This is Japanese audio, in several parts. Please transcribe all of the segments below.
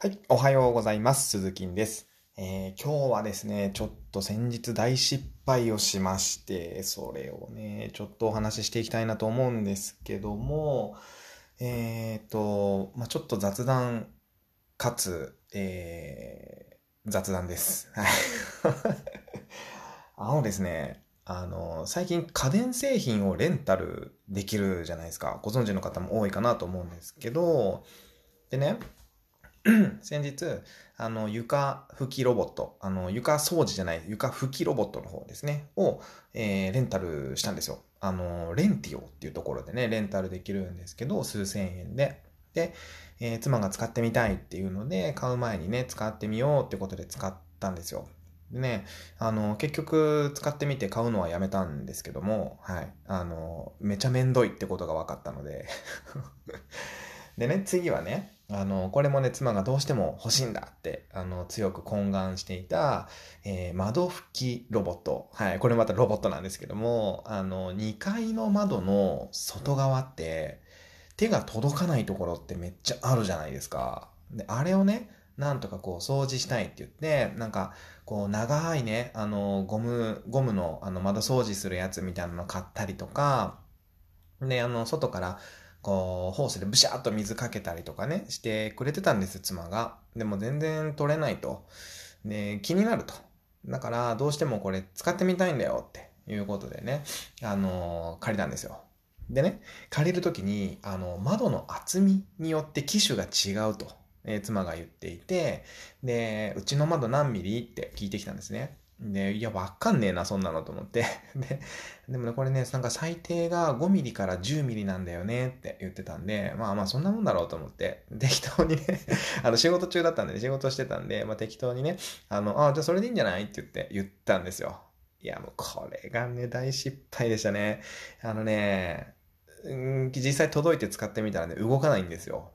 はい、おはようございます。鈴木です。えー今日はですね、ちょっと先日大失敗をしまして、それをね、ちょっとお話ししていきたいなと思うんですけども、えっと、まあ、ちょっと雑談かつ、えー雑談です。はい。あのですね、あの、最近家電製品をレンタルできるじゃないですか。ご存知の方も多いかなと思うんですけど、でね、先日、あの、床拭きロボット、あの、床掃除じゃない、床拭きロボットの方ですね、を、えーレンタルしたんですよ。あの、レンティオっていうところでね、レンタルできるんですけど、数千円で。で、えー妻が使ってみたいっていうので、買う前にね、使ってみようってことで使ったんですよ。でね、あの、結局使ってみて買うのはやめたんですけども、はい。あの、めちゃめんどいってことが分かったので。でね、次はね、あの、これもね、妻がどうしても欲しいんだって、あの、強く懇願していた、えー窓拭きロボット。はい、これまたロボットなんですけども、あの、2階の窓の外側って、手が届かないところってめっちゃあるじゃないですか。で、あれをね、なんとかこう掃除したいって言って、なんか、こう長いね、あの、ゴム、ゴムのあの窓掃除するやつみたいなの買ったりとか、で、あの、外から、こう、ホースでブシャーっと水かけたりとかね、してくれてたんです、妻が。でも全然取れないと。で、気になると。だから、どうしてもこれ使ってみたいんだよっていうことでね、あの、借りたんですよ。でね、借りるときに、あの、窓の厚みによって機種が違うと、えー妻が言っていて、で、うちの窓何ミリって聞いてきたんですね。で、いや、わかんねえな、そんなのと思って。で、でもね、これね、なんか最低が5ミリから10ミリなんだよねって言ってたんで、まあまあそんなもんだろうと思って、適当にね、あの仕事中だったんで、ね、仕事してたんで、まあ適当にね、あの、あ、じゃあそれでいいんじゃない？って言って言ったんですよ。いや、もうこれがね、大失敗でしたね。あのね、うん実際届いて使ってみたらね、動かないんですよ。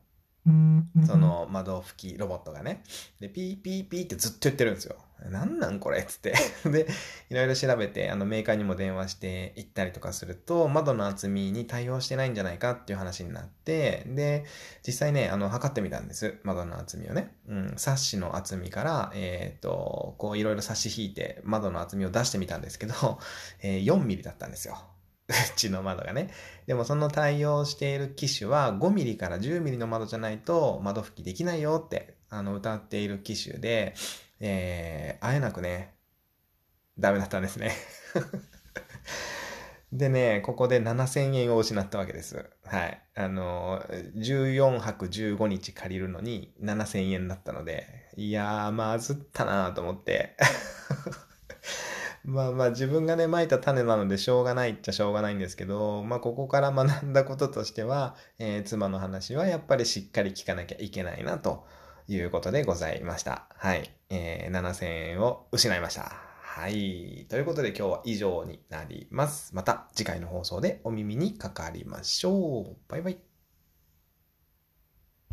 その窓拭きロボットがね。で、ピーピーピーってずっと言ってるんですよ。なんなんこれ？っつって。で、いろいろ調べて、あのメーカーにも電話して行ったりとかすると、窓の厚みに対応してないんじゃないかっていう話になって、で、実際ね、あの、測ってみたんです。窓の厚みをね。うん、サッシの厚みから、えっ、と、こういろいろ差し引いて窓の厚みを出してみたんですけど、えー4ミリだったんですよ。ちの窓がね。でもその対応している機種は5ミリから10ミリの窓じゃないと窓拭きできないよってあの歌っている機種で、えー、あえなくね、ダメだったんですね。でね、ここで7000円を失ったわけです。はい。あの、14泊15日借りるのに7000円だったので、いやー、まずったなと思って。まあまあ自分がね、蒔いた種なのでしょうがないっちゃしょうがないんですけど、まあここから学んだこととしては、えー妻の話はやっぱりしっかり聞かなきゃいけないなということでございました。はい。えー7000円を失いました。はい。ということで今日は以上になります。また次回の放送でお耳にかかりましょう。バイバイ。